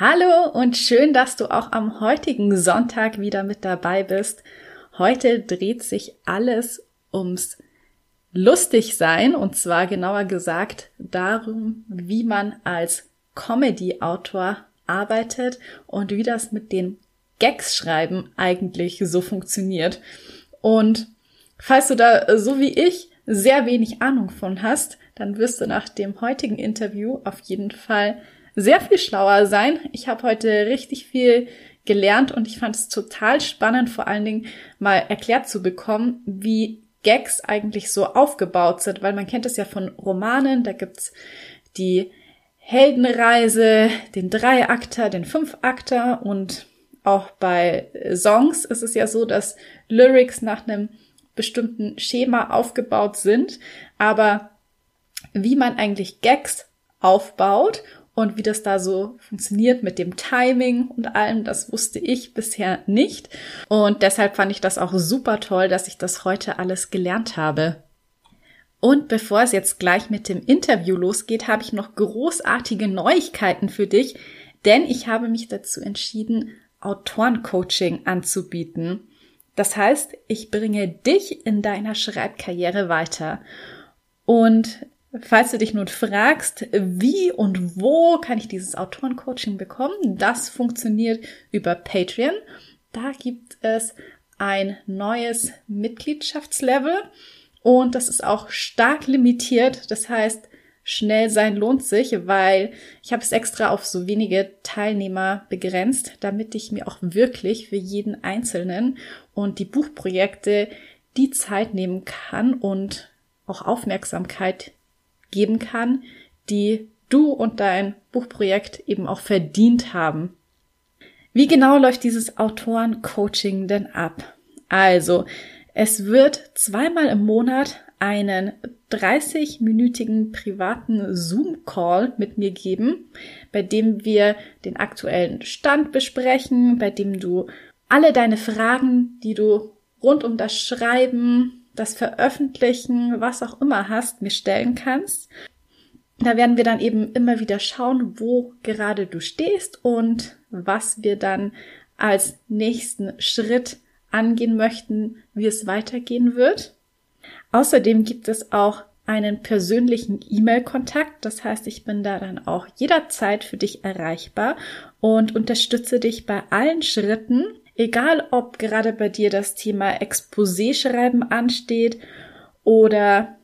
Hallo und schön, dass du auch am heutigen Sonntag wieder mit dabei bist. Heute dreht sich alles ums Lustigsein und zwar genauer gesagt darum, wie man als Comedy-Autor arbeitet und wie das mit den Gags schreiben eigentlich so funktioniert. Und falls du da so wie ich sehr wenig Ahnung von hast, dann wirst du nach dem heutigen Interview auf jeden Fall sehr viel schlauer sein. Ich habe heute richtig viel gelernt und ich fand es total spannend, vor allen Dingen mal erklärt zu bekommen, wie Gags eigentlich so aufgebaut sind, weil man kennt es ja von Romanen, da gibt's die Heldenreise, den Dreiakter, den Fünfakter und auch bei Songs ist es ja so, dass Lyrics nach einem bestimmten Schema aufgebaut sind, aber wie man eigentlich Gags aufbaut und wie das da so funktioniert mit dem Timing und allem, das wusste ich bisher nicht. Und deshalb fand ich das auch super toll, dass ich das heute alles gelernt habe. Und bevor es jetzt gleich mit dem Interview losgeht, habe ich noch großartige Neuigkeiten für dich, denn ich habe mich dazu entschieden, Autorencoaching anzubieten. Das heißt, ich bringe dich in deiner Schreibkarriere weiter. Und Falls du dich nun fragst, wie und wo kann ich dieses Autorencoaching bekommen, das funktioniert über Patreon. Da gibt es ein neues Mitgliedschaftslevel und das ist auch stark limitiert. Das heißt, schnell sein lohnt sich, weil ich habe es extra auf so wenige Teilnehmer begrenzt, damit ich mir auch wirklich für jeden Einzelnen und die Buchprojekte die Zeit nehmen kann und auch Aufmerksamkeit geben kann, die du und dein Buchprojekt eben auch verdient haben. Wie genau läuft dieses Autoren-Coaching denn ab? Also, es wird zweimal im Monat einen 30-minütigen privaten Zoom-Call mit mir geben, bei dem wir den aktuellen Stand besprechen, bei dem du alle deine Fragen, die du rund um das Schreiben, das Veröffentlichen, was auch immer hast, mir stellen kannst. Da werden wir dann eben immer wieder schauen, wo gerade du stehst und was wir dann als nächsten Schritt angehen möchten, wie es weitergehen wird. Außerdem gibt es auch einen persönlichen E-Mail-Kontakt. Das heißt, ich bin da dann auch jederzeit für dich erreichbar und unterstütze dich bei allen Schritten, Egal, ob gerade bei dir das Thema Exposé schreiben ansteht oder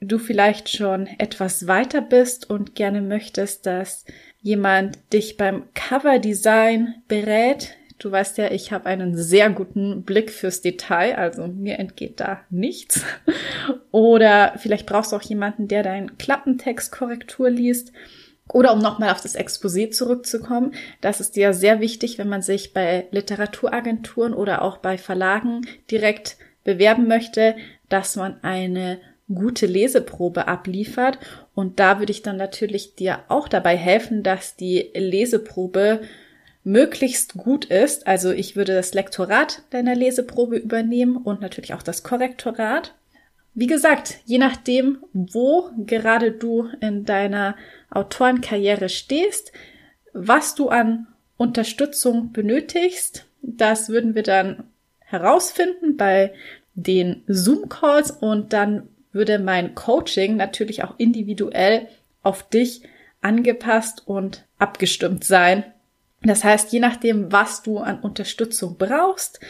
du vielleicht schon etwas weiter bist und gerne möchtest, dass jemand dich beim Coverdesign berät. Du weißt ja, ich habe einen sehr guten Blick fürs Detail, also mir entgeht da nichts. Oder vielleicht brauchst du auch jemanden, der deinen Klappentextkorrektur liest oder um nochmal auf das Exposé zurückzukommen, das ist ja sehr wichtig, wenn man sich bei Literaturagenturen oder auch bei Verlagen direkt bewerben möchte, dass man eine gute Leseprobe abliefert. Und da würde ich dann natürlich dir auch dabei helfen, dass die Leseprobe möglichst gut ist. Also ich würde das Lektorat deiner Leseprobe übernehmen und natürlich auch das Korrektorat. Wie gesagt, je nachdem, wo gerade du in deiner Autorenkarriere stehst, was du an Unterstützung benötigst, das würden wir dann herausfinden bei den Zoom-Calls und dann würde mein Coaching natürlich auch individuell auf dich angepasst und abgestimmt sein. Das heißt, je nachdem, was du an Unterstützung brauchst,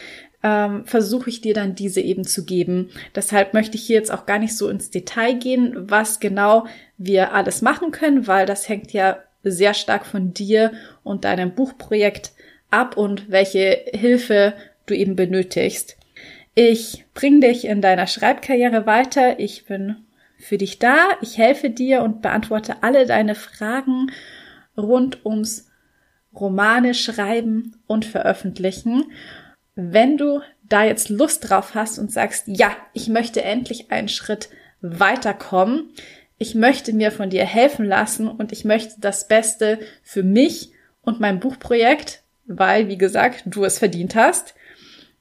ähm, versuche ich dir dann diese eben zu geben. Deshalb möchte ich hier jetzt auch gar nicht so ins Detail gehen, was genau wir alles machen können, weil das hängt ja sehr stark von dir und deinem Buchprojekt ab und welche Hilfe du eben benötigst. Ich bringe dich in deiner Schreibkarriere weiter. Ich bin für dich da. Ich helfe dir und beantworte alle deine Fragen rund ums Romane schreiben und veröffentlichen. Wenn du da jetzt Lust drauf hast und sagst, ja, ich möchte endlich einen Schritt weiterkommen, ich möchte mir von dir helfen lassen und ich möchte das Beste für mich und mein Buchprojekt, weil, wie gesagt, du es verdient hast,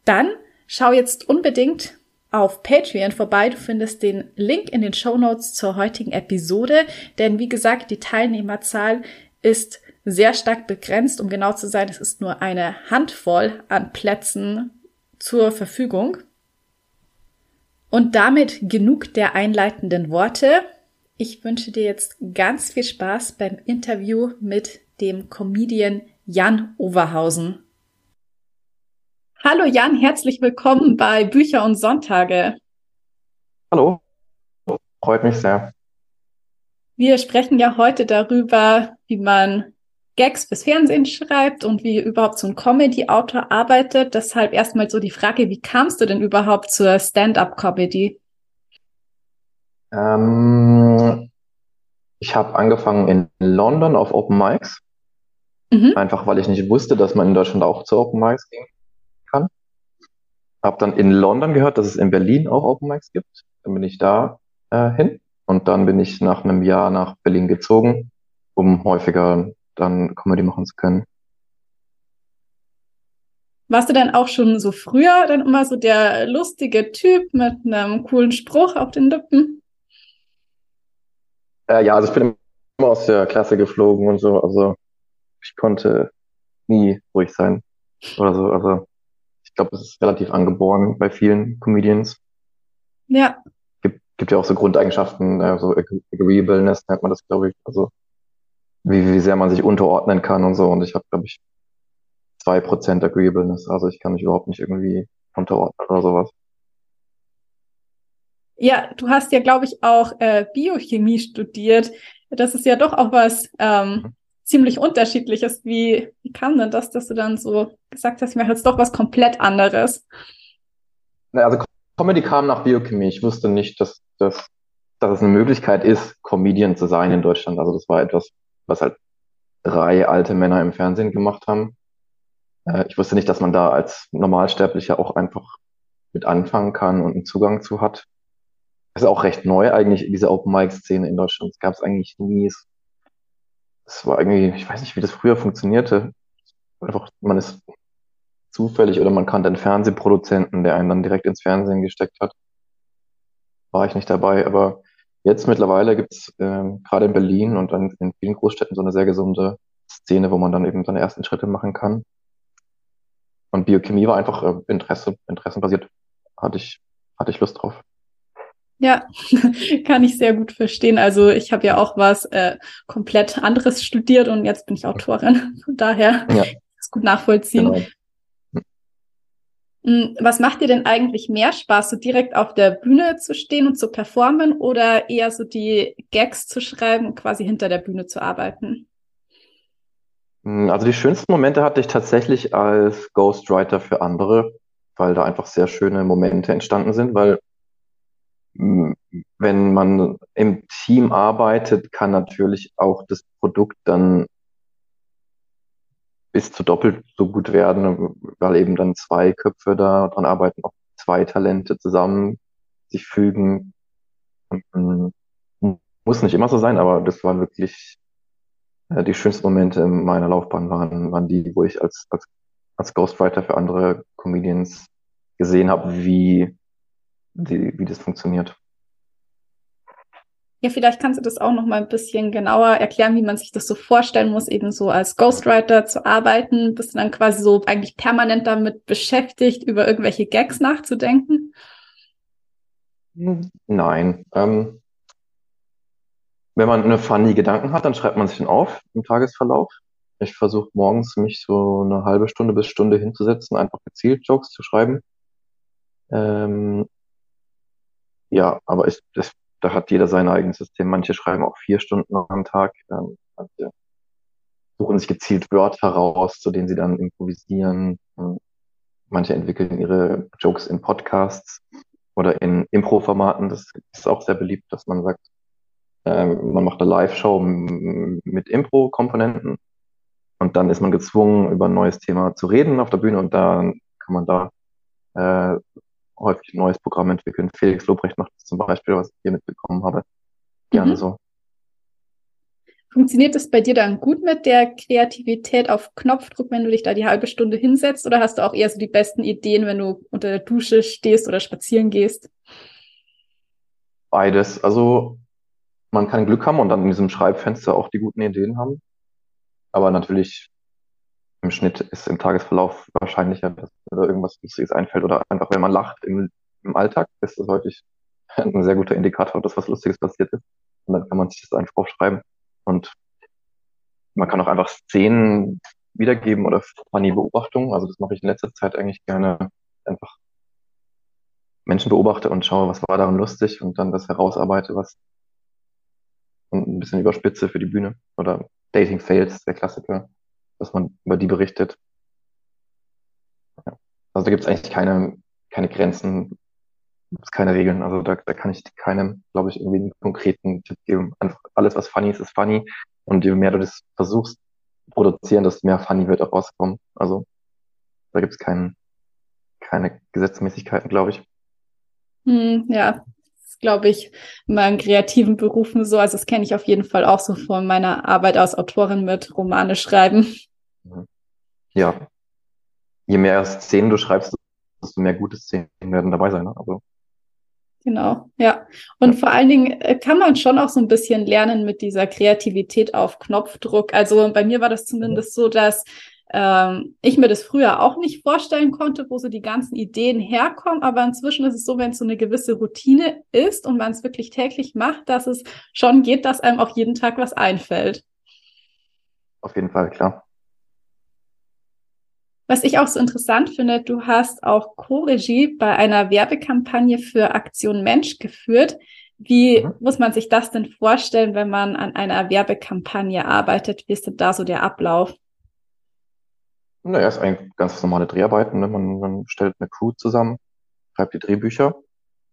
dann schau jetzt unbedingt auf Patreon vorbei. Du findest den Link in den Show Notes zur heutigen Episode, denn wie gesagt, die Teilnehmerzahl ist sehr stark begrenzt. Um genau zu sein, es ist nur eine Handvoll an Plätzen zur Verfügung. Und damit genug der einleitenden Worte. Ich wünsche dir jetzt ganz viel Spaß beim Interview mit dem Comedian Jan Overhausen. Hallo Jan, herzlich willkommen bei Bücher und Sonntage. Hallo, freut mich sehr. Wir sprechen ja heute darüber, wie man Gags fürs Fernsehen schreibt und wie überhaupt so ein Comedy-Autor arbeitet. Deshalb erstmal so die Frage, wie kamst du denn überhaupt zur Stand-up-Comedy? Ähm, ich habe angefangen in London auf Open Mics. Mhm. Einfach weil ich nicht wusste, dass man in Deutschland auch zu Open Mics gehen kann. Hab dann in London gehört, dass es in Berlin auch Open Mics gibt. Dann bin ich da äh, hin und dann bin ich nach einem Jahr nach Berlin gezogen, um häufiger dann Comedy machen zu können. Warst du dann auch schon so früher dann immer so der lustige Typ mit einem coolen Spruch auf den Lippen? Äh, ja, also ich bin immer aus der Klasse geflogen und so. Also ich konnte nie ruhig sein oder so. Also ich glaube, das ist relativ angeboren bei vielen Comedians. Ja. Gibt, gibt ja auch so Grundeigenschaften, äh, so Agreeableness nennt man das, glaube ich. Also wie, wie sehr man sich unterordnen kann und so. Und ich habe, glaube ich, zwei Prozent Agreeableness. Also ich kann mich überhaupt nicht irgendwie unterordnen oder sowas. Ja, du hast ja, glaube ich, auch äh, Biochemie studiert. Das ist ja doch auch was ähm, mhm. ziemlich unterschiedliches. Wie, wie kam denn das, dass du dann so gesagt hast, ich mache jetzt doch was komplett anderes? Na, also Comedy kam nach Biochemie. Ich wusste nicht, dass, dass, dass es eine Möglichkeit ist, Comedian zu sein in Deutschland. Also das war etwas, was halt drei alte Männer im Fernsehen gemacht haben. Äh, ich wusste nicht, dass man da als Normalsterblicher auch einfach mit anfangen kann und einen Zugang zu hat. Das ist auch recht neu eigentlich, diese Open Mic Szene in Deutschland. Es gab es eigentlich nie. Es war irgendwie, ich weiß nicht, wie das früher funktionierte. Einfach, man ist zufällig oder man kannte einen Fernsehproduzenten, der einen dann direkt ins Fernsehen gesteckt hat. War ich nicht dabei, aber Jetzt mittlerweile gibt es äh, gerade in Berlin und dann in vielen Großstädten so eine sehr gesunde Szene, wo man dann eben seine ersten Schritte machen kann. Und Biochemie war einfach äh, Interesse, interessenbasiert. Hatte ich, hatte ich Lust drauf. Ja, kann ich sehr gut verstehen. Also ich habe ja auch was äh, komplett anderes studiert und jetzt bin ich Autorin. Von daher ja. ist gut nachvollziehen. Genau. Hm, was macht dir denn eigentlich mehr Spaß, so direkt auf der Bühne zu stehen und zu performen oder eher so die Gags zu schreiben und quasi hinter der Bühne zu arbeiten? Hm, also die schönsten Momente hatte ich tatsächlich als Ghostwriter für andere, weil da einfach sehr schöne Momente entstanden sind, weil hm, wenn man im Team arbeitet, kann natürlich auch das Produkt dann bis zu doppelt so gut werden, weil eben dann zwei Köpfe da dran arbeiten, auch zwei Talente zusammen sich fügen. Und, muss nicht immer so sein, aber das waren wirklich äh, die schönsten Momente in meiner Laufbahn waren, waren die, wo ich als, als, als Ghostwriter für andere Comedians gesehen habe, wie, die, wie das funktioniert. Ja, vielleicht kannst du das auch noch mal ein bisschen genauer erklären, wie man sich das so vorstellen muss, eben so als Ghostwriter zu arbeiten. Bist du dann quasi so eigentlich permanent damit beschäftigt, über irgendwelche Gags nachzudenken? Nein. Ähm, wenn man eine funny Gedanken hat, dann schreibt man sich den auf im Tagesverlauf. Ich versuche morgens mich so eine halbe Stunde bis Stunde hinzusetzen, einfach gezielt Jokes zu schreiben. Ähm, ja, aber ich, das da hat jeder sein eigenes System. Manche schreiben auch vier Stunden am Tag. Ähm, manche suchen sich gezielt Wörter raus, zu denen sie dann improvisieren. Ähm, manche entwickeln ihre Jokes in Podcasts. oder in Impro-Formaten. Das ist auch sehr beliebt, dass man sagt, äh, man macht eine Live-Show mit Impro-Komponenten und dann ist man gezwungen, über ein neues Thema zu reden auf der Bühne und dann kann man da äh, häufig ein neues Programm entwickeln. Felix Lobrecht macht das zum Beispiel, was ich hier mitbekommen habe. Gerne mhm. so. Funktioniert es bei dir dann gut mit der Kreativität auf Knopfdruck, wenn du dich da die halbe Stunde hinsetzt? Oder hast du auch eher so die besten Ideen, wenn du unter der Dusche stehst oder spazieren gehst? Beides. Also man kann Glück haben und dann in diesem Schreibfenster auch die guten Ideen haben. Aber natürlich im Schnitt ist im Tagesverlauf wahrscheinlicher, dass da irgendwas Lustiges einfällt oder einfach, wenn man lacht im, im Alltag, ist das häufig ein sehr guter Indikator, dass was Lustiges passiert ist. Und dann kann man sich das einfach aufschreiben. Und man kann auch einfach Szenen wiedergeben oder funny Beobachtungen. Also das mache ich in letzter Zeit eigentlich gerne. Einfach Menschen beobachte und schaue, was war daran lustig und dann das herausarbeite, was und ein bisschen überspitze für die Bühne. Oder Dating Fails, der Klassiker, dass man über die berichtet. Ja. Also da gibt es eigentlich keine, keine Grenzen, keine Regeln. Also da, da kann ich keinem, glaube ich, irgendwie einen konkreten Tipp geben. Alles, was funny ist, ist funny. Und je mehr du das versuchst produzieren, desto mehr funny wird auch rauskommen. Also da gibt es kein, keine Gesetzmäßigkeiten, glaube ich. Hm, ja, glaube ich, in meinen kreativen Berufen so. Also das kenne ich auf jeden Fall auch so von meiner Arbeit als Autorin mit Romane schreiben. Ja. Je mehr Szenen du schreibst, desto mehr gute Szenen werden dabei sein. Ne? Also Genau, ja. Und vor allen Dingen äh, kann man schon auch so ein bisschen lernen mit dieser Kreativität auf Knopfdruck. Also bei mir war das zumindest so, dass ähm, ich mir das früher auch nicht vorstellen konnte, wo so die ganzen Ideen herkommen. Aber inzwischen ist es so, wenn es so eine gewisse Routine ist und man es wirklich täglich macht, dass es schon geht, dass einem auch jeden Tag was einfällt. Auf jeden Fall, klar. Was ich auch so interessant finde, du hast auch Co-Regie bei einer Werbekampagne für Aktion Mensch geführt. Wie mhm. muss man sich das denn vorstellen, wenn man an einer Werbekampagne arbeitet? Wie ist denn da so der Ablauf? Naja, ist eigentlich ganz normale Dreharbeiten. Ne? Man, man stellt eine Crew zusammen, schreibt die Drehbücher.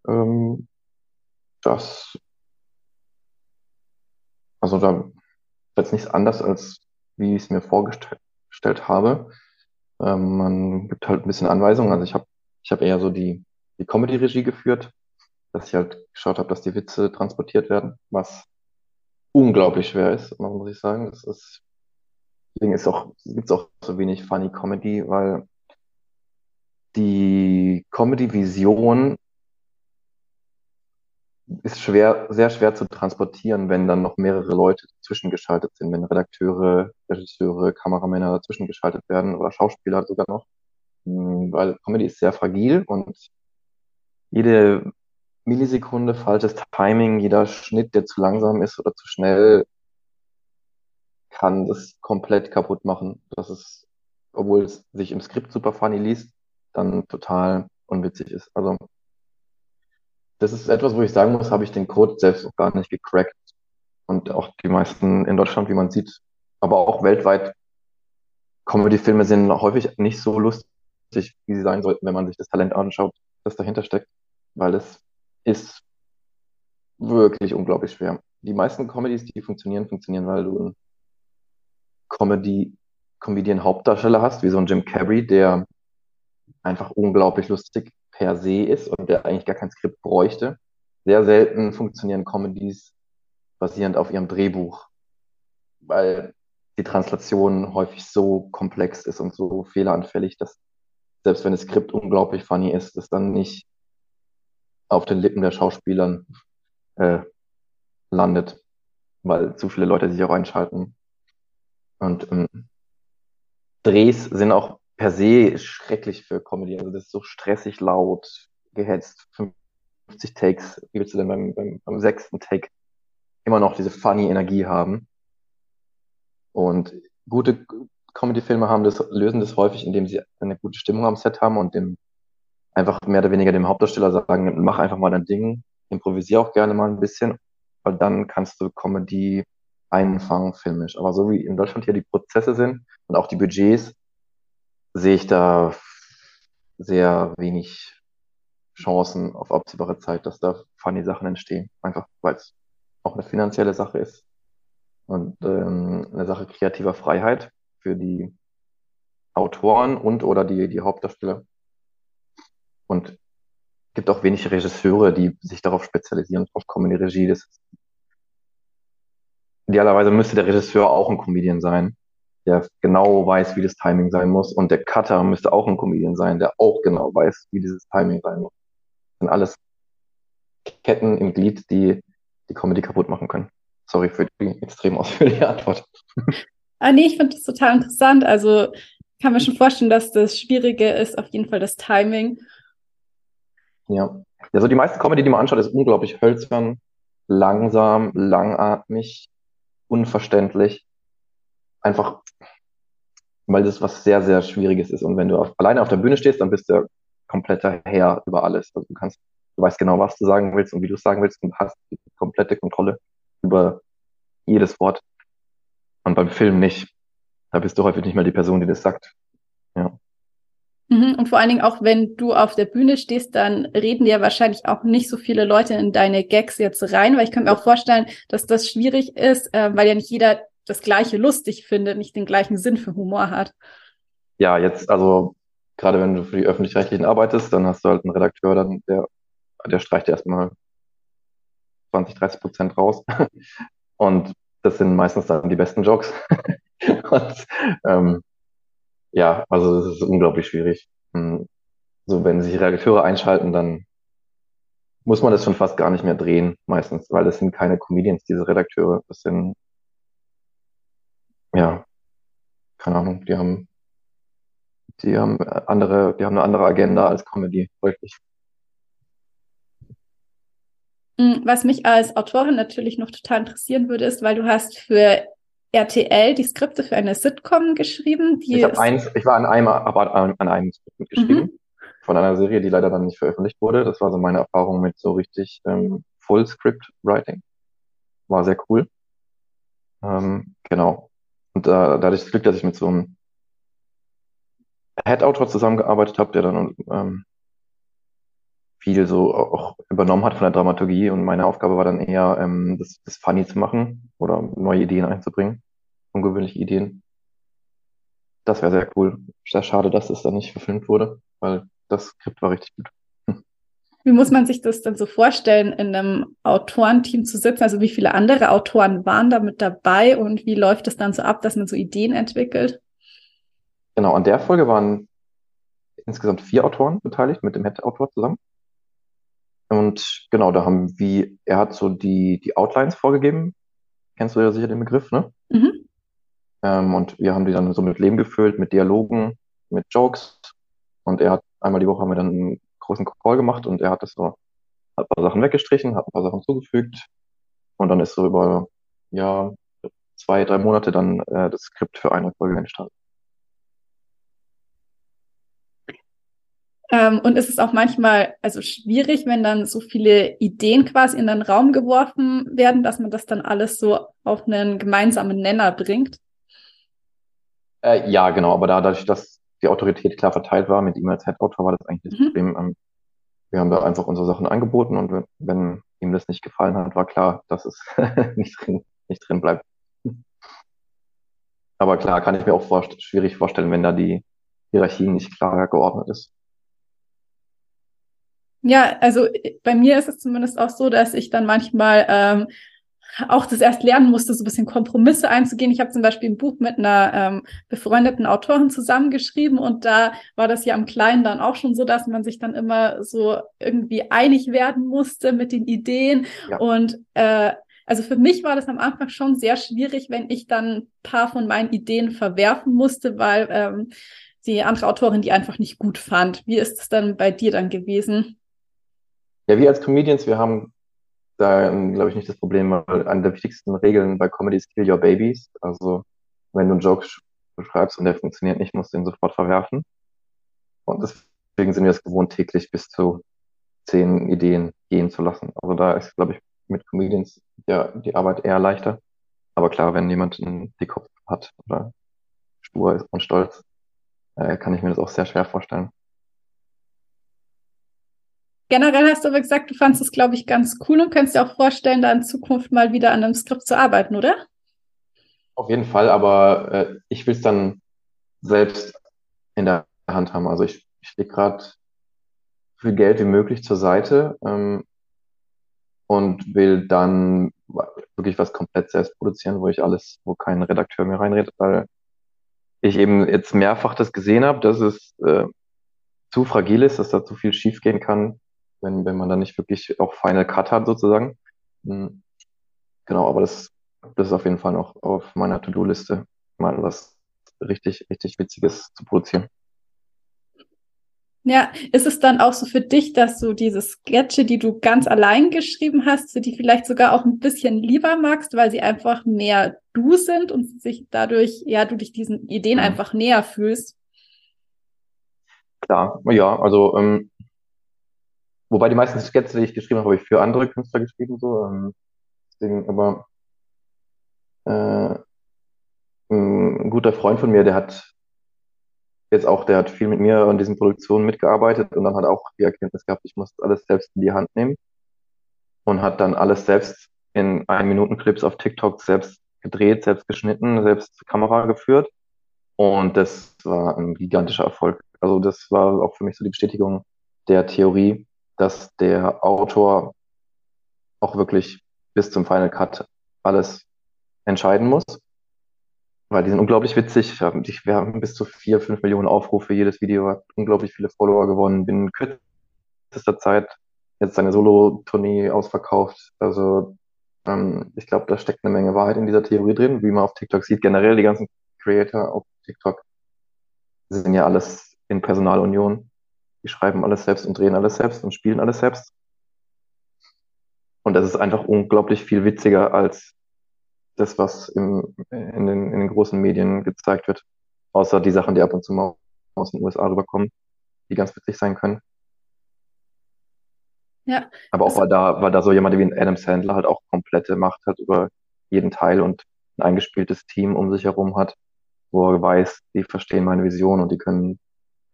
Ähm, das, also da ist jetzt nichts anders, als wie ich es mir vorgestellt habe. Ähm, man gibt halt ein bisschen Anweisungen. Also ich habe ich hab eher so die, die Comedy-Regie geführt, dass ich halt geschaut habe, dass die Witze transportiert werden, was unglaublich schwer ist, muss ich sagen. Das ist, deswegen ist auch, gibt es auch so wenig Funny Comedy, weil die Comedy-Vision ist schwer, sehr schwer zu transportieren, wenn dann noch mehrere Leute zwischengeschaltet sind, wenn Redakteure, Regisseure, Kameramänner dazwischengeschaltet werden oder Schauspieler sogar noch. Hm, weil Comedy ist sehr fragil und jede Millisekunde falsches Timing, jeder Schnitt, der zu langsam ist oder zu schnell, kann das komplett kaputt machen. Das ist, obwohl es sich im Skript super funny liest, dann total unwitzig ist. Also das ist etwas, wo ich sagen muss, habe ich den Code selbst auch gar nicht gecrackt. Und auch die meisten in Deutschland, wie man sieht, aber auch weltweit, Comedy-Filme sind häufig nicht so lustig, wie sie sein sollten, wenn man sich das Talent anschaut, das dahinter steckt, weil es ist wirklich unglaublich schwer. Die meisten Comedies, die funktionieren, funktionieren, weil du einen Comedy, Comedian Hauptdarsteller hast, wie so ein Jim Carrey, der einfach unglaublich lustig per se ist und der eigentlich gar kein Skript bräuchte. Sehr selten funktionieren Comedies basierend auf ihrem Drehbuch, weil die Translation häufig so komplex ist und so fehleranfällig, dass selbst wenn das Skript unglaublich funny ist, das dann nicht auf den Lippen der Schauspielern äh, landet, weil zu viele Leute sich auch einschalten. Und ähm, Drehs sind auch per se schrecklich für Comedy. Also das ist so stressig laut, gehetzt, 50 Takes. Wie willst du denn beim, beim, beim sechsten Take immer noch diese funny Energie haben? Und gute Comedy-Filme haben das, lösen das häufig, indem sie eine gute Stimmung am Set haben und dem einfach mehr oder weniger dem Hauptdarsteller sagen, mach einfach mal dein Ding, improvisier auch gerne mal ein bisschen, weil dann kannst du Comedy einfangen filmisch. Aber so wie in Deutschland hier die Prozesse sind und auch die Budgets, sehe ich da sehr wenig Chancen auf absehbare Zeit, dass da funny Sachen entstehen. Einfach weil es auch eine finanzielle Sache ist und ähm, eine Sache kreativer Freiheit für die Autoren und oder die, die Hauptdarsteller. Und gibt auch wenig Regisseure, die sich darauf spezialisieren, auf Comedy-Regie. Idealerweise müsste der Regisseur auch ein Comedian sein, der genau weiß, wie das Timing sein muss. Und der Cutter müsste auch ein Comedian sein, der auch genau weiß, wie dieses Timing sein muss. Das sind alles Ketten im Glied, die die Comedy kaputt machen können. Sorry für die extrem ausführliche Antwort. Ah, nee, ich finde das total interessant. Also kann mir schon vorstellen, dass das Schwierige ist, auf jeden Fall das Timing. Ja. Also die meiste Comedy, die man anschaut, ist unglaublich hölzern, langsam, langatmig, unverständlich. Einfach, weil das was sehr, sehr Schwieriges ist. Und wenn du auf, alleine auf der Bühne stehst, dann bist du kompletter Herr über alles. Also du kannst, du weißt genau, was du sagen willst und wie du es sagen willst und hast die komplette Kontrolle über jedes Wort. Und beim Film nicht. Da bist du häufig nicht mehr die Person, die das sagt. Ja. Mhm, und vor allen Dingen auch, wenn du auf der Bühne stehst, dann reden ja wahrscheinlich auch nicht so viele Leute in deine Gags jetzt rein, weil ich kann mir auch vorstellen, dass das schwierig ist, äh, weil ja nicht jeder das Gleiche lustig findet, nicht den gleichen Sinn für Humor hat. Ja, jetzt, also gerade wenn du für die Öffentlich-Rechtlichen arbeitest, dann hast du halt einen Redakteur, dann, der, der streicht erstmal 20, 30 Prozent raus. Und das sind meistens dann die besten Jokes. Und ähm, ja, also das ist unglaublich schwierig. Hm, so, wenn sich Redakteure einschalten, dann muss man das schon fast gar nicht mehr drehen, meistens, weil das sind keine Comedians, diese Redakteure. Das sind, ja, keine Ahnung, die haben, die haben andere, die haben eine andere Agenda als Comedy, häufig. Hm, was mich als Autorin natürlich noch total interessieren würde, ist, weil du hast für RTL die Skripte für eine Sitcom geschrieben. Die ich, eins, ich war an einem, aber an, an einem Skript mitgeschrieben. Mhm. Von einer Serie, die leider dann nicht veröffentlicht wurde. Das war so meine Erfahrung mit so richtig ähm, Full Script Writing. War sehr cool. Ähm, genau. Und äh, da hatte ich das Glück, dass ich mit so einem Head-Autor zusammengearbeitet habe, der dann ähm, viel so auch übernommen hat von der Dramaturgie und meine Aufgabe war dann eher, ähm, das, das funny zu machen oder neue Ideen einzubringen, ungewöhnliche Ideen. Das wäre sehr cool. Sehr schade, dass es dann nicht verfilmt wurde, weil das Skript war richtig gut. Wie muss man sich das denn so vorstellen, in einem Autorenteam zu sitzen? Also wie viele andere Autoren waren da mit dabei und wie läuft es dann so ab, dass man so Ideen entwickelt? Genau, an der Folge waren insgesamt vier Autoren beteiligt mit dem Head-Autor zusammen. Und genau, da haben wir, er hat so die, die Outlines vorgegeben. Kennst du ja sicher den Begriff, ne? Mhm. Ähm, und wir haben die dann so mit Leben gefüllt, mit Dialogen, mit Jokes. Und er hat einmal die Woche haben wir dann großen Call gemacht und er hat das so, hat ein paar Sachen weggestrichen, hat ein paar Sachen zugefügt. Und dann ist so über, ja, zwei, drei Monate dann äh, das Skript für eine Folge entstanden. Ähm, und ist es auch manchmal also schwierig, wenn dann so viele Ideen quasi in den Raum geworfen werden, dass man das dann alles so auf einen gemeinsamen Nenner bringt? Äh, ja, genau. Aber da, dadurch, dass die Autorität klar verteilt war mit ihm als Head-Autor, war das eigentlich das mhm. Problem. Ähm, wir haben da einfach unsere Sachen angeboten und wenn, wenn ihm das nicht gefallen hat, war klar, dass es nicht drin, nicht drin bleibt. Aber klar, kann ich mir auch vor schwierig vorstellen, wenn da die Hierarchie nicht klar geordnet ist. Ja, also bei mir ist es zumindest auch so, dass ich dann manchmal ähm, auch das erst lernen musste, so ein bisschen Kompromisse einzugehen. Ich habe zum Beispiel ein Buch mit einer ähm, befreundeten Autorin zusammengeschrieben und da war das ja am Kleinen dann auch schon so, dass man sich dann immer so irgendwie einig werden musste mit den Ideen. Ja. Und äh, also für mich war das am Anfang schon sehr schwierig, wenn ich dann ein paar von meinen Ideen verwerfen musste, weil ähm, die andere Autorin die einfach nicht gut fand. Wie ist es dann bei dir dann gewesen? Ja, wir als Comedians, wir haben da, glaube ich, nicht das Problem, weil eine der wichtigsten Regeln bei Comedy ist Kill Your Babies. Also, wenn du einen Joke beschreibst und der funktioniert nicht, musst du ihn sofort verwerfen. Und deswegen sind wir es gewohnt, täglich bis zu zehn Ideen gehen zu lassen. Also da ist, glaube ich, mit Comedians ja, die Arbeit eher leichter. Aber klar, wenn jemand einen Dickkopf hat oder stur ist und stolz, äh, kann ich mir das auch sehr schwer vorstellen. Generell hast du aber gesagt, du fandest es, glaube ich, ganz cool und könntest dir auch vorstellen, da in Zukunft mal wieder an einem Skript zu arbeiten, oder? Auf jeden Fall, aber äh, ich will es dann selbst in der Hand haben. Also ich, ich lege gerade so viel Geld wie möglich zur Seite ähm, und will dann wirklich was komplett selbst produzieren, wo ich alles, wo kein Redakteur mehr reinredet, weil ich eben jetzt mehrfach das gesehen habe, dass es äh, zu fragil ist, dass da zu viel schiefgehen kann, wenn, wenn man da nicht wirklich auch Final Cut hat sozusagen. Hm. Genau, aber das, das ist auf jeden Fall noch auf meiner To-Do-Liste, mal was richtig, richtig Witziges zu produzieren. Ja, ist es dann auch so für dich, dass du diese Sketche, die du ganz allein geschrieben hast, die vielleicht sogar auch ein bisschen lieber magst, weil sie einfach mehr du sind und sich dadurch, ja, du dich diesen Ideen mhm. einfach näher fühlst? Klar, ja, also ähm, wobei die meisten Sketche, die ich geschrieben habe, habe ich für andere Künstler geschrieben, so. Ähm, deswegen, aber äh, ein guter Freund von mir, der hat jetzt auch, der hat viel mit mir an diesen Produktionen mitgearbeitet und dann hat auch die Erkenntnis gehabt, ich muss alles selbst in die Hand nehmen und hat dann alles selbst in ein Minuten Clips auf TikTok selbst gedreht, selbst geschnitten, selbst Kamera geführt und das war ein gigantischer Erfolg. Also das war auch für mich so die Bestätigung der Theorie, dass der Autor auch wirklich bis zum Final Cut alles entscheiden muss weil die sind unglaublich witzig. Wir haben bis zu vier, fünf Millionen Aufrufe. Jedes Video hat unglaublich viele Follower gewonnen. Binnen kürzester Zeit jetzt seine Solo-Tournee ausverkauft. Also ähm, ich glaube, da steckt eine Menge Wahrheit in dieser Theorie drin, wie man auf TikTok sieht. Generell die ganzen Creator auf TikTok sind ja alles in Personalunion. Die schreiben alles selbst und drehen alles selbst und spielen alles selbst. Und das ist einfach unglaublich viel witziger als das, was im, in, den, in den großen Medien gezeigt wird. Außer die Sachen, die ab und zu mal aus den USA rüberkommen, die ganz witzig sein können. Ja. Aber auch, weil da, weil da so jemand wie ein Adam Sandler halt auch komplette Macht hat über jeden Teil und ein eingespieltes Team um sich herum hat, wo er weiß, die verstehen meine Vision und die können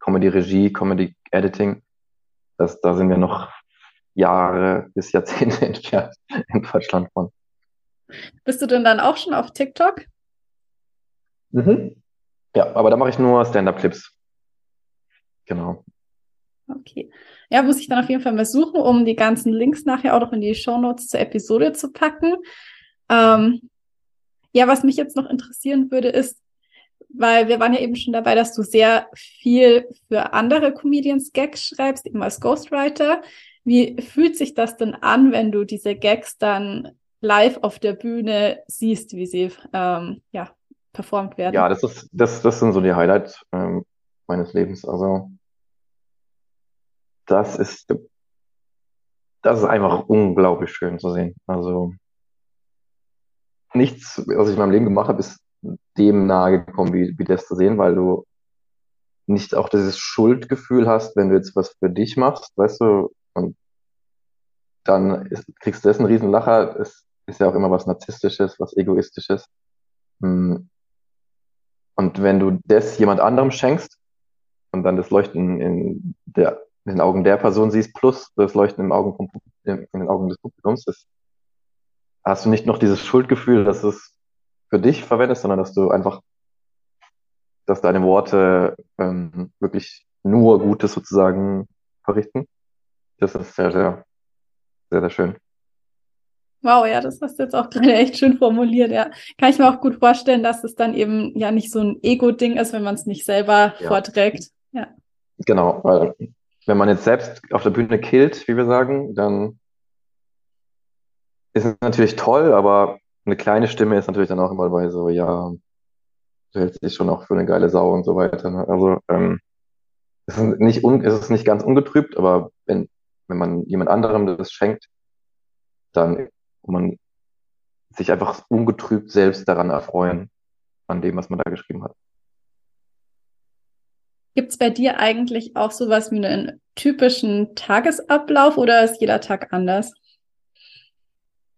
Comedy-Regie, Comedy-Editing. Das, da sind wir noch Jahre bis Jahrzehnte entfernt in Deutschland von. Bist du denn dann auch schon auf TikTok? Mhm. Ja, aber da mache ich nur Stand-up-Clips. Genau. Okay. Ja, muss ich dann auf jeden Fall mal suchen, um die ganzen Links nachher auch noch in die Show Notes zur Episode zu packen. Ähm, ja, was mich jetzt noch interessieren würde, ist, weil wir waren ja eben schon dabei, dass du sehr viel für andere Comedians Gags schreibst, eben als Ghostwriter. Wie fühlt sich das denn an, wenn du diese Gags dann live auf der Bühne siehst, wie sie ähm, ja, performt werden. Ja, das ist, das, das sind so die Highlights ähm, meines Lebens. Also das ist, das ist einfach unglaublich schön zu sehen. Also nichts, was ich in meinem Leben gemacht habe, ist dem nahe gekommen, wie, wie das zu sehen, weil du nicht auch dieses Schuldgefühl hast, wenn du jetzt was für dich machst, weißt du, und dann ist, kriegst du das einen riesen Lacher. Es ist ja auch immer was Narzisstisches, was Egoistisches. Hm. Und wenn du das jemand anderem schenkst und dann das Leuchten in, der, in den Augen der Person siehst, plus das Leuchten im Augen in den Augen des Publikums, ist, hast du nicht noch dieses Schuldgefühl, dass es für dich verwendest, sondern dass du einfach, dass deine Worte ähm, wirklich nur Gutes sozusagen verrichten. Das ist sehr, sehr, sehr, sehr schön. Wow, ja, das hast du jetzt auch gerade echt schön formuliert, ja. Kann ich mir auch gut vorstellen, dass es dann eben ja nicht so ein Ego-Ding ist, wenn man es nicht selber ja. vorträgt. Ja. Genau, weil wenn man jetzt selbst auf der Bühne killt, wie wir sagen, dann ist es natürlich toll, aber eine kleine Stimme ist natürlich dann auch immer bei so, ja, du hältst dich schon auch für eine geile Sau und so weiter. Ne? Also ähm, es, ist nicht un, es ist nicht ganz ungetrübt, aber wenn, wenn man jemand anderem das schenkt, dann wo man sich einfach ungetrübt selbst daran erfreuen, an dem, was man da geschrieben hat. Gibt es bei dir eigentlich auch sowas wie einen typischen Tagesablauf oder ist jeder Tag anders?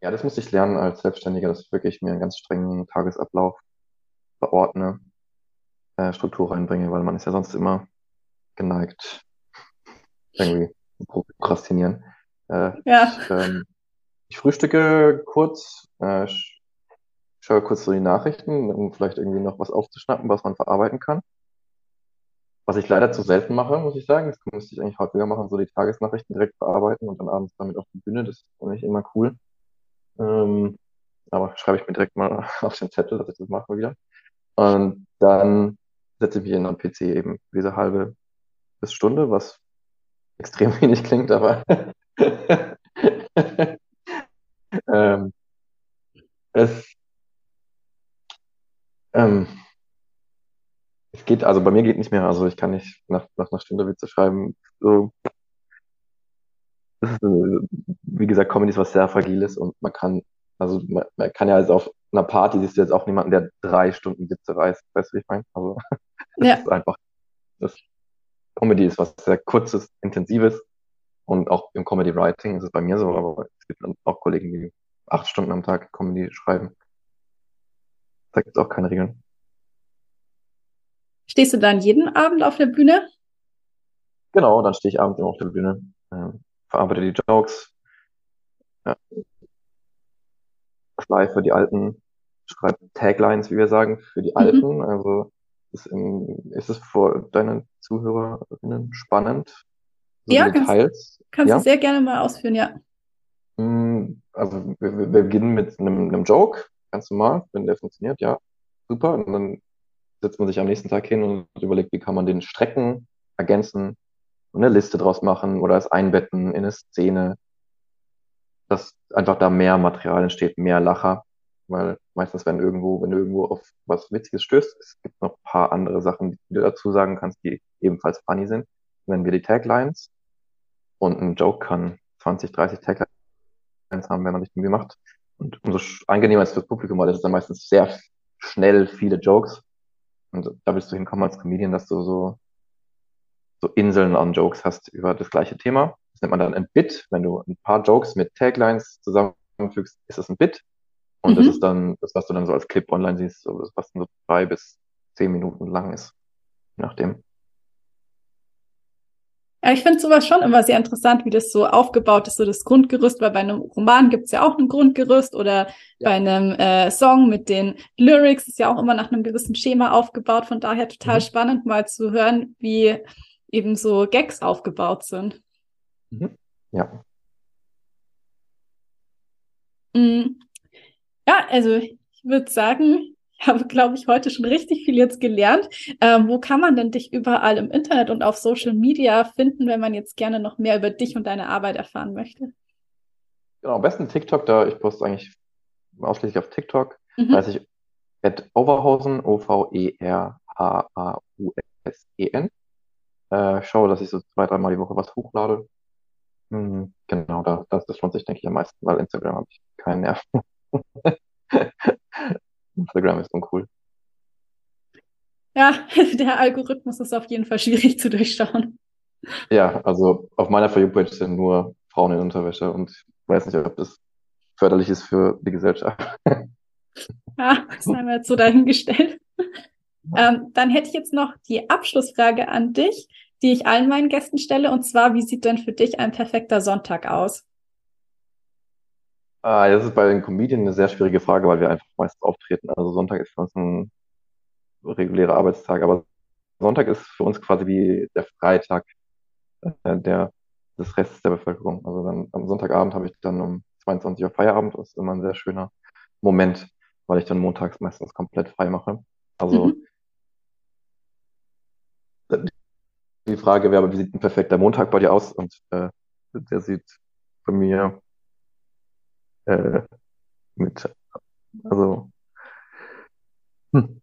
Ja, das muss ich lernen als Selbstständiger, dass ich wirklich mir einen ganz strengen Tagesablauf verordne, äh, Struktur reinbringe, weil man ist ja sonst immer geneigt, irgendwie prokrastinieren. Äh, Ja. ich, ähm, ich frühstücke kurz, äh, sch- schaue kurz so die Nachrichten, um vielleicht irgendwie noch was aufzuschnappen, was man verarbeiten kann. Was ich leider zu selten mache, muss ich sagen. Das müsste ich eigentlich häufiger machen, so die Tagesnachrichten direkt bearbeiten und dann abends damit auf die Bühne. Das ist nicht immer cool. Ähm, aber schreibe ich mir direkt mal auf den Zettel, dass ich das mache wieder. Und dann setze ich mich in am PC eben diese halbe bis Stunde, was extrem wenig klingt, aber ähm, es, ähm, es geht, also bei mir geht nicht mehr. Also ich kann nicht nach, nach einer Stunde Witze schreiben. So, ist, äh, wie gesagt, Comedy ist was sehr Fragiles und man kann, also man, man kann ja also auf einer Party siehst du jetzt auch niemanden, der drei Stunden Witze reißt. Weißt du, wie ich meine? Also das Ja. ist einfach, das Comedy ist was sehr Kurzes, Intensives und auch im Comedy Writing ist es bei mir so, aber es gibt auch Kollegen, die acht Stunden am Tag Comedy schreiben. Da gibt es auch keine Regeln. Stehst du dann jeden Abend auf der Bühne? Genau, dann stehe ich abends immer auf der Bühne, äh, verarbeite die Jokes, ja, schleife die alten, schreibe Taglines, wie wir sagen, für die Mhm. Alten. Also ist, in, ist es für deine ZuhörerInnen spannend, so Ja, kannst, Details? kannst du Ja? sehr gerne mal ausführen, ja. Mm, Also wir, wir wir beginnen mit einem, einem Joke, ganz normal, wenn der funktioniert, ja, super. Und dann setzt man sich am nächsten Tag hin und überlegt, wie kann man den strecken, ergänzen, und eine Liste draus machen oder es einbetten in eine Szene, dass einfach da mehr Material entsteht, mehr Lacher. Weil meistens, wenn irgendwo, wenn du irgendwo auf was Witziges stößt, es gibt noch ein paar andere Sachen, die du dazu sagen kannst, die ebenfalls funny sind. Wenn wir die Taglines und ein Joke kann 20, 30 Taglines haben, wenn man sich irgendwie macht. Und umso angenehmer ist es fürs Publikum, weil das ist dann meistens sehr schnell viele Jokes. Und da willst du hinkommen als Comedian, dass du so, so Inseln an Jokes hast über das gleiche Thema. Das nennt man dann ein Bit. Wenn du ein paar Jokes mit Taglines zusammenfügst, ist es ein Bit. Und das Mhm. ist dann das, was du dann so als Clip online siehst, so, das, was dann so drei bis zehn Minuten lang ist. Je nachdem. Ja, ich finde sowas schon immer sehr interessant, wie das so aufgebaut ist, so das Grundgerüst, weil bei einem Roman gibt es ja auch ein Grundgerüst oder Ja. bei einem äh, Song mit den Lyrics ist ja auch immer nach einem gewissen Schema aufgebaut. Von daher total Mhm. spannend, mal zu hören, wie eben so Gags aufgebaut sind. Mhm. Ja. Mm. Ja, also ich würde sagen, ich habe, glaube ich, heute schon richtig viel jetzt gelernt. Ähm, wo kann man denn dich überall im Internet und auf Social Media finden, wenn man jetzt gerne noch mehr über dich und deine Arbeit erfahren möchte? Genau, am besten TikTok, da ich poste eigentlich ausschließlich auf TikTok. Mhm. heiße ich at Overhausen, O-V-E-R-H-A-U-S-E-N. Äh, schaue, dass ich so zwei, dreimal die Woche was hochlade. Hm, genau, da, das, das lohnt sich, denke ich, am meisten, weil Instagram habe ich keinen Nerv. Instagram ist uncool. Ja, der Algorithmus ist auf jeden Fall schwierig zu durchschauen. Ja, also auf meiner For You-Page sind nur Frauen in Unterwäsche und ich weiß nicht, ob das förderlich ist für die Gesellschaft. Ja, das haben wir jetzt so dahingestellt. Ähm, dann hätte ich jetzt noch die Abschlussfrage an dich, die ich allen meinen Gästen stelle, und zwar, wie sieht denn für dich ein perfekter Sonntag aus? Ah, das ist bei den Comedien eine sehr schwierige Frage, weil wir einfach meistens auftreten. Also Sonntag ist für uns ein regulärer Arbeitstag, aber Sonntag ist für uns quasi wie der Freitag äh, der, des Restes der Bevölkerung. Also dann am Sonntagabend habe ich dann um 22 Uhr Feierabend. Das ist immer ein sehr schöner Moment, weil ich dann montags meistens komplett frei mache. Also Mhm. Die Frage wäre, aber wie sieht ein perfekter Montag bei dir aus? Und äh, der sieht bei mir äh, mit, also, hm,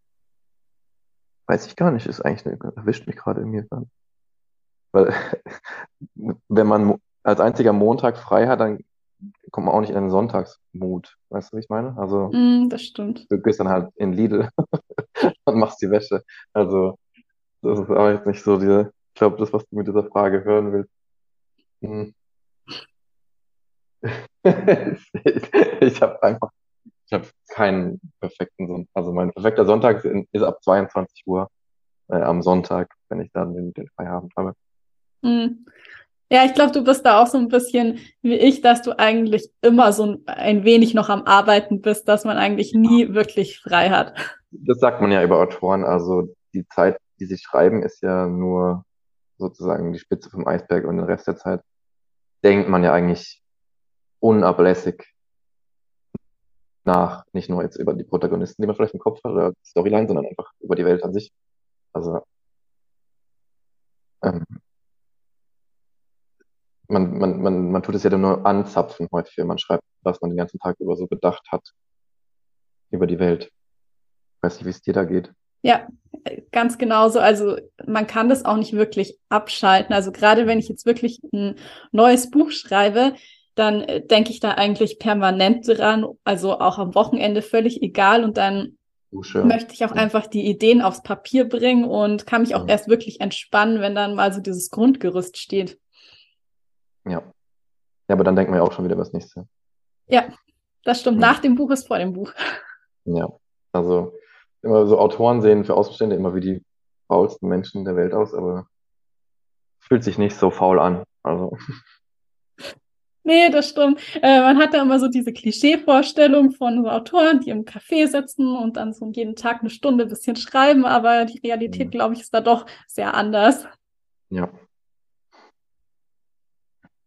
weiß ich gar nicht, ist eigentlich eine, erwischt mich gerade irgendwie. Weil, wenn man als einziger Montag frei hat, dann kommt man auch nicht in den Sonntagsmut. Weißt du, wie ich meine? Also, Mm, das stimmt. du gehst dann halt in Lidl und machst die Wäsche. Also, das ist aber jetzt nicht so diese, ich glaube, das, was du mit dieser Frage hören willst. Hm. Ich habe einfach, ich habe keinen perfekten Sonntag. Also mein perfekter Sonntag ist ab 22 Uhr äh, am Sonntag, wenn ich dann den, den Feierabend habe. Mm. Ja, ich glaube, du bist da auch so ein bisschen wie ich, dass du eigentlich immer so ein wenig noch am Arbeiten bist, dass man eigentlich nie wirklich frei hat. Das sagt man ja über Autoren. Also die Zeit, die sie schreiben, ist ja nur sozusagen die Spitze vom Eisberg und den Rest der Zeit denkt man ja eigentlich unablässig nach, nicht nur jetzt über die Protagonisten, die man vielleicht im Kopf hat oder die Storyline, sondern einfach über die Welt an sich. Also ähm, man, man, man, man tut es ja dann nur anzapfen häufig, wenn man schreibt, was man den ganzen Tag über so gedacht hat über die Welt. Ich weiß nicht, wie es dir da geht. Ja, ganz genauso. Also man kann das auch nicht wirklich abschalten. Also gerade wenn ich jetzt wirklich ein neues Buch schreibe, dann äh, denke ich da eigentlich permanent dran, also auch am Wochenende völlig egal und dann Dusche. möchte ich auch einfach die Ideen aufs Papier bringen und kann mich auch ja. erst wirklich entspannen, wenn dann mal so dieses Grundgerüst steht. Ja. Ja, aber dann denken wir auch schon wieder was nächste. Ja, das stimmt. Ja. Nach dem Buch ist vor dem Buch. Ja, also immer so Autoren sehen für Außenstände immer wie die faulsten Menschen der Welt aus, aber fühlt sich nicht so faul an. Also. Nee, das stimmt. Äh, man hat da immer so diese Klischeevorstellung von so Autoren, die im Café sitzen und dann so jeden Tag eine Stunde ein bisschen schreiben, aber die Realität, mhm. glaube ich, ist da doch sehr anders. Ja.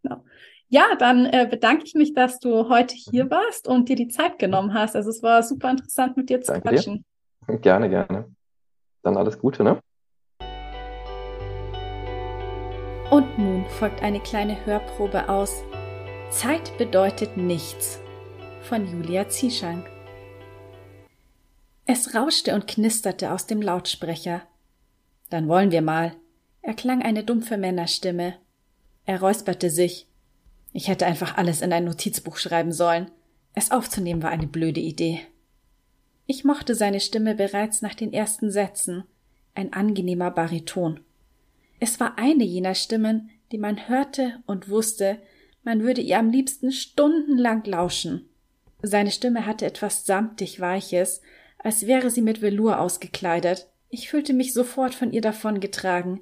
Genau. Ja, dann äh, bedanke ich mich, dass du heute hier mhm. warst und dir die Zeit genommen hast. Also es war super interessant, mit dir zu Danke quatschen. Dir. Gerne, gerne. Dann alles Gute, ne? Und nun folgt eine kleine Hörprobe aus Zeit bedeutet nichts von Julia Zieschank. Es rauschte und knisterte aus dem Lautsprecher. Dann wollen wir mal, erklang eine dumpfe Männerstimme. Er räusperte sich. Ich hätte einfach alles in ein Notizbuch schreiben sollen. Es aufzunehmen war eine blöde Idee. Ich mochte seine Stimme bereits nach den ersten Sätzen. Ein angenehmer Bariton. Es war eine jener Stimmen, die man hörte und wusste, man würde ihr am liebsten stundenlang lauschen. Seine Stimme hatte etwas samtig Weiches, als wäre sie mit Velour ausgekleidet. Ich fühlte mich sofort von ihr davongetragen,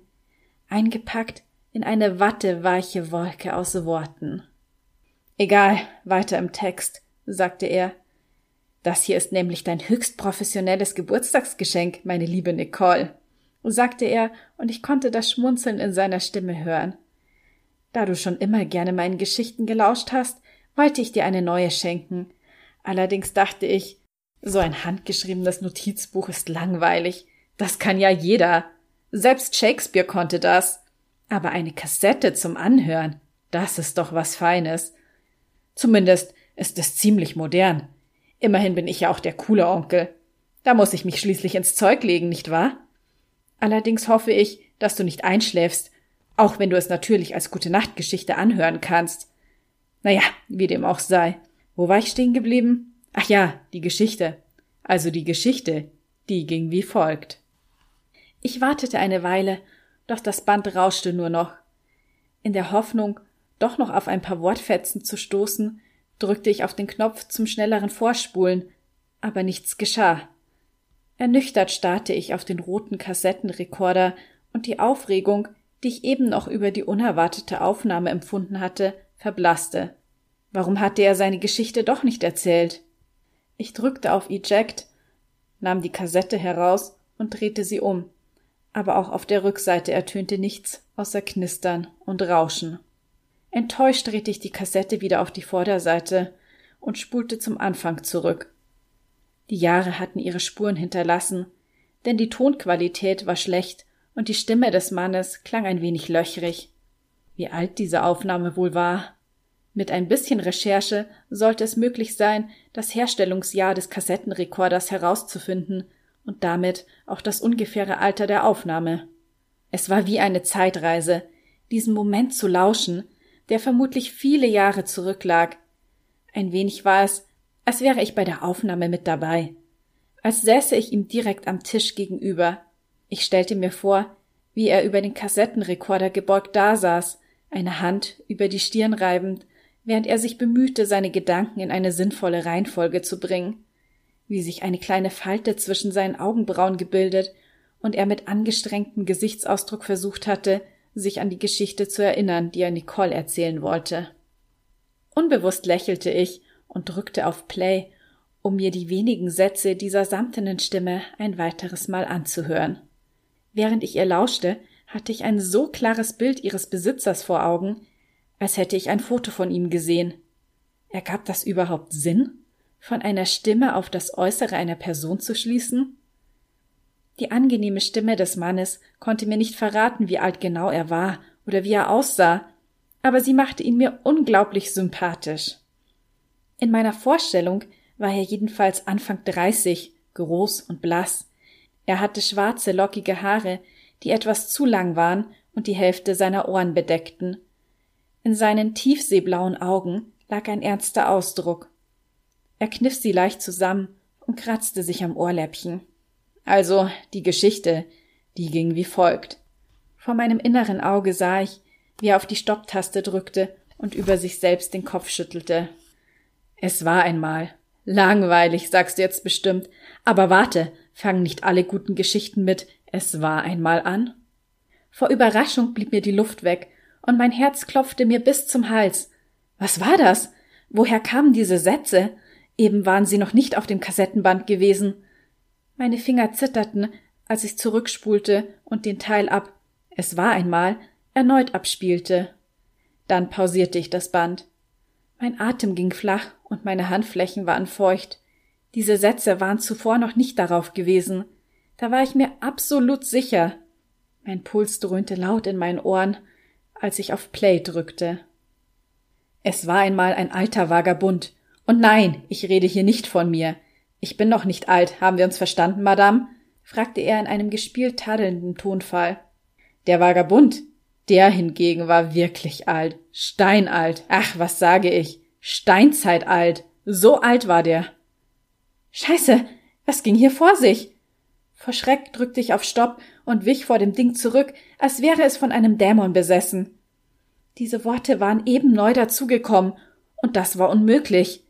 eingepackt in eine watteweiche Wolke aus Worten. Egal, weiter im Text, sagte er. Das hier ist nämlich dein höchst professionelles Geburtstagsgeschenk, meine liebe Nicole, sagte er, und ich konnte das Schmunzeln in seiner Stimme hören. Da du schon immer gerne meinen Geschichten gelauscht hast, wollte ich dir eine neue schenken. Allerdings dachte ich, so ein handgeschriebenes Notizbuch ist langweilig. Das kann ja jeder. Selbst Shakespeare konnte das. Aber eine Kassette zum Anhören, das ist doch was Feines. Zumindest ist es ziemlich modern. Immerhin bin ich ja auch der coole Onkel. Da muss ich mich schließlich ins Zeug legen, nicht wahr? Allerdings hoffe ich, dass du nicht einschläfst auch wenn du es natürlich als gute Nachtgeschichte anhören kannst. Naja, wie dem auch sei. Wo war ich stehen geblieben? Ach ja, die Geschichte. Also die Geschichte, die ging wie folgt. Ich wartete eine Weile, doch das Band rauschte nur noch. In der Hoffnung, doch noch auf ein paar Wortfetzen zu stoßen, drückte ich auf den Knopf zum schnelleren Vorspulen, aber nichts geschah. Ernüchtert starrte ich auf den roten Kassettenrekorder und die Aufregung, die ich eben noch über die unerwartete Aufnahme empfunden hatte, verblasste. Warum hatte er seine Geschichte doch nicht erzählt? Ich drückte auf Eject, nahm die Kassette heraus und drehte sie um, aber auch auf der Rückseite ertönte nichts außer Knistern und Rauschen. Enttäuscht drehte ich die Kassette wieder auf die Vorderseite und spulte zum Anfang zurück. Die Jahre hatten ihre Spuren hinterlassen, denn die Tonqualität war schlecht und die Stimme des Mannes klang ein wenig löchrig. Wie alt diese Aufnahme wohl war? Mit ein bisschen Recherche sollte es möglich sein, das Herstellungsjahr des Kassettenrekorders herauszufinden und damit auch das ungefähre Alter der Aufnahme. Es war wie eine Zeitreise, diesen Moment zu lauschen, der vermutlich viele Jahre zurücklag. Ein wenig war es, als wäre ich bei der Aufnahme mit dabei, als säße ich ihm direkt am Tisch gegenüber, ich stellte mir vor, wie er über den Kassettenrekorder gebeugt dasaß, eine Hand über die Stirn reibend, während er sich bemühte, seine Gedanken in eine sinnvolle Reihenfolge zu bringen, wie sich eine kleine Falte zwischen seinen Augenbrauen gebildet und er mit angestrengtem Gesichtsausdruck versucht hatte, sich an die Geschichte zu erinnern, die er Nicole erzählen wollte. Unbewusst lächelte ich und drückte auf Play, um mir die wenigen Sätze dieser samtenen Stimme ein weiteres Mal anzuhören. Während ich ihr lauschte, hatte ich ein so klares Bild ihres Besitzers vor Augen, als hätte ich ein Foto von ihm gesehen. Ergab das überhaupt Sinn, von einer Stimme auf das Äußere einer Person zu schließen? Die angenehme Stimme des Mannes konnte mir nicht verraten, wie alt genau er war oder wie er aussah, aber sie machte ihn mir unglaublich sympathisch. In meiner Vorstellung war er jedenfalls Anfang dreißig, groß und blass. Er hatte schwarze, lockige Haare, die etwas zu lang waren und die Hälfte seiner Ohren bedeckten. In seinen tiefseeblauen Augen lag ein ernster Ausdruck. Er kniff sie leicht zusammen und kratzte sich am Ohrläppchen. Also die Geschichte, die ging wie folgt. Vor meinem inneren Auge sah ich, wie er auf die Stopptaste drückte und über sich selbst den Kopf schüttelte. Es war einmal. Langweilig, sagst du jetzt bestimmt. Aber warte, fangen nicht alle guten Geschichten mit Es war einmal an? Vor Überraschung blieb mir die Luft weg, und mein Herz klopfte mir bis zum Hals. Was war das? Woher kamen diese Sätze? Eben waren sie noch nicht auf dem Kassettenband gewesen. Meine Finger zitterten, als ich zurückspulte und den Teil ab Es war einmal erneut abspielte. Dann pausierte ich das Band. Mein Atem ging flach und meine Handflächen waren feucht. Diese Sätze waren zuvor noch nicht darauf gewesen. Da war ich mir absolut sicher. Mein Puls dröhnte laut in meinen Ohren, als ich auf Play drückte. Es war einmal ein alter Vagabund. Und nein, ich rede hier nicht von mir. Ich bin noch nicht alt, haben wir uns verstanden, Madame? fragte er in einem gespielt tadelnden Tonfall. Der Vagabund, der hingegen war wirklich alt, steinalt. Ach, was sage ich? Steinzeitalt. So alt war der. Scheiße, was ging hier vor sich? Vor Schreck drückte ich auf Stopp und wich vor dem Ding zurück, als wäre es von einem Dämon besessen. Diese Worte waren eben neu dazugekommen, und das war unmöglich.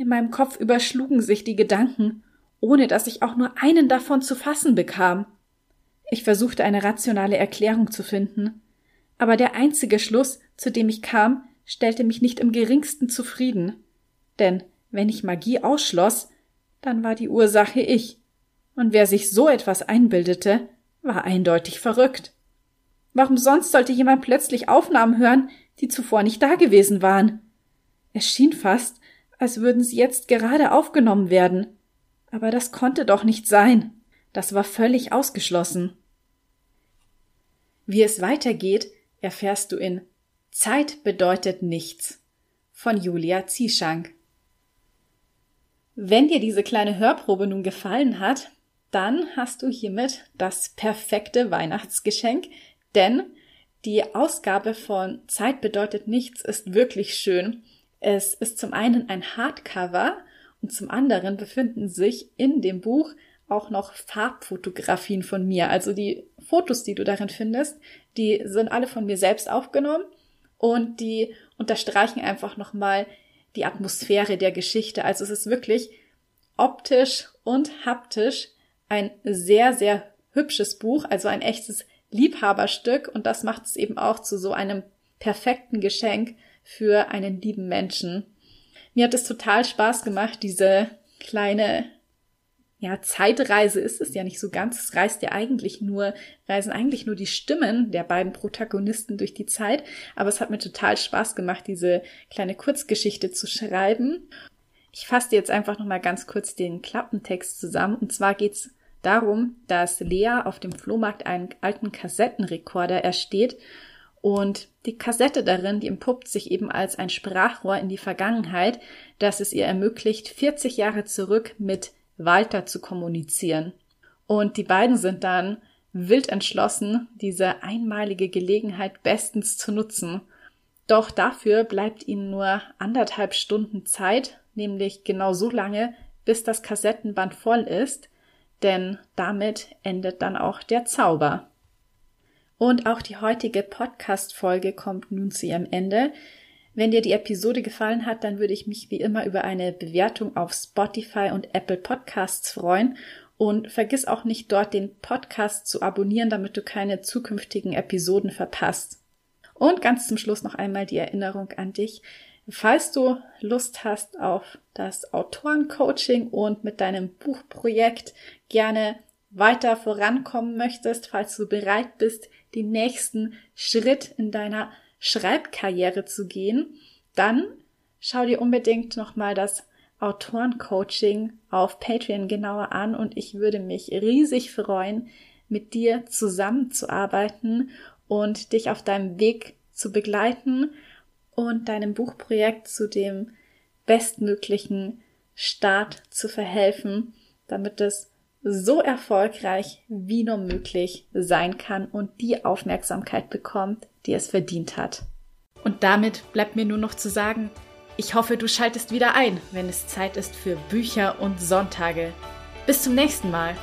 In meinem Kopf überschlugen sich die Gedanken, ohne dass ich auch nur einen davon zu fassen bekam. Ich versuchte eine rationale Erklärung zu finden, aber der einzige Schluss, zu dem ich kam, stellte mich nicht im geringsten zufrieden. Denn wenn ich Magie ausschloss, dann war die Ursache ich. Und wer sich so etwas einbildete, war eindeutig verrückt. Warum sonst sollte jemand plötzlich Aufnahmen hören, die zuvor nicht dagewesen waren? Es schien fast, als würden sie jetzt gerade aufgenommen werden. Aber das konnte doch nicht sein. Das war völlig ausgeschlossen. Wie es weitergeht, erfährst du in Zeit bedeutet nichts von Julia Zieschank. Wenn dir diese kleine Hörprobe nun gefallen hat, dann hast du hiermit das perfekte Weihnachtsgeschenk, denn die Ausgabe von Zeit bedeutet nichts ist wirklich schön es ist zum einen ein Hardcover und zum anderen befinden sich in dem Buch auch noch Farbfotografien von mir. Also die Fotos, die du darin findest, die sind alle von mir selbst aufgenommen und die unterstreichen einfach nochmal die Atmosphäre der Geschichte. Also es ist wirklich optisch und haptisch ein sehr, sehr hübsches Buch, also ein echtes Liebhaberstück und das macht es eben auch zu so einem perfekten Geschenk für einen lieben Menschen. Mir hat es total Spaß gemacht, diese kleine ja, Zeitreise ist es ja nicht so ganz. Es reist ja eigentlich nur, reisen eigentlich nur die Stimmen der beiden Protagonisten durch die Zeit. Aber es hat mir total Spaß gemacht, diese kleine Kurzgeschichte zu schreiben. Ich fasse jetzt einfach nochmal ganz kurz den Klappentext zusammen. Und zwar geht's darum, dass Lea auf dem Flohmarkt einen alten Kassettenrekorder ersteht und die Kassette darin, die empuppt sich eben als ein Sprachrohr in die Vergangenheit, das es ihr ermöglicht, 40 Jahre zurück mit Walter zu kommunizieren. Und die beiden sind dann wild entschlossen, diese einmalige Gelegenheit bestens zu nutzen. Doch dafür bleibt ihnen nur anderthalb Stunden Zeit, nämlich genau so lange, bis das Kassettenband voll ist, denn damit endet dann auch der Zauber. Und auch die heutige Podcast-Folge kommt nun zu ihrem Ende. Wenn dir die Episode gefallen hat, dann würde ich mich wie immer über eine Bewertung auf Spotify und Apple Podcasts freuen. Und vergiss auch nicht dort den Podcast zu abonnieren, damit du keine zukünftigen Episoden verpasst. Und ganz zum Schluss noch einmal die Erinnerung an dich. Falls du Lust hast auf das Autorencoaching und mit deinem Buchprojekt gerne weiter vorankommen möchtest, falls du bereit bist, den nächsten Schritt in deiner Schreibkarriere zu gehen, dann schau dir unbedingt nochmal das Autorencoaching auf Patreon genauer an und ich würde mich riesig freuen, mit dir zusammenzuarbeiten und dich auf deinem Weg zu begleiten und deinem Buchprojekt zu dem bestmöglichen Start zu verhelfen, damit es so erfolgreich wie nur möglich sein kann und die Aufmerksamkeit bekommt, die es verdient hat. Und damit bleibt mir nur noch zu sagen, ich hoffe, du schaltest wieder ein, wenn es Zeit ist für Bücher und Sonntage. Bis zum nächsten Mal.